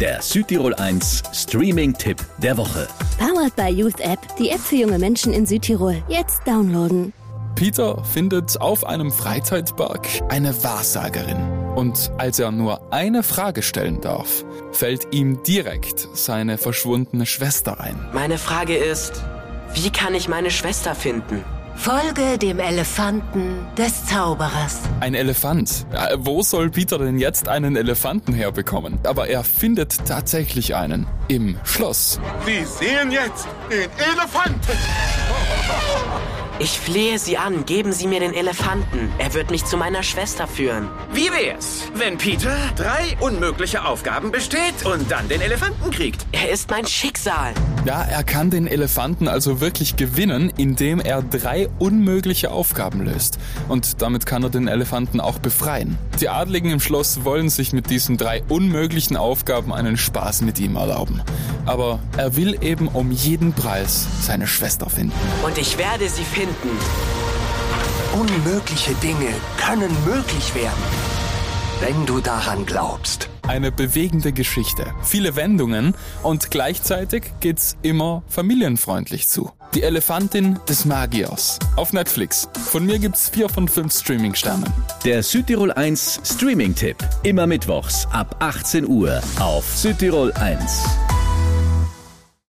Der Südtirol 1 Streaming-Tipp der Woche. Powered by Youth App, die App für junge Menschen in Südtirol. Jetzt downloaden. Peter findet auf einem Freizeitpark eine Wahrsagerin. Und als er nur eine Frage stellen darf, fällt ihm direkt seine verschwundene Schwester ein. Meine Frage ist, wie kann ich meine Schwester finden? Folge dem Elefanten des Zauberers. Ein Elefant. Ja, wo soll Peter denn jetzt einen Elefanten herbekommen? Aber er findet tatsächlich einen. Im Schloss. Sie sehen jetzt den Elefanten. Ich flehe Sie an, geben Sie mir den Elefanten. Er wird mich zu meiner Schwester führen. Wie wär's, wenn Peter drei unmögliche Aufgaben besteht und dann den Elefanten kriegt? Er ist mein Schicksal. Ja, er kann den Elefanten also wirklich gewinnen, indem er drei unmögliche Aufgaben löst. Und damit kann er den Elefanten auch befreien. Die Adligen im Schloss wollen sich mit diesen drei unmöglichen Aufgaben einen Spaß mit ihm erlauben. Aber er will eben um jeden Preis seine Schwester finden. Und ich werde sie finden. Unmögliche Dinge können möglich werden, wenn du daran glaubst. Eine bewegende Geschichte, viele Wendungen und gleichzeitig geht's immer familienfreundlich zu. Die Elefantin des Magiers auf Netflix. Von mir gibt's vier von fünf Streaming-Sternen. Der Südtirol 1 Streaming-Tipp. Immer mittwochs ab 18 Uhr auf Südtirol 1.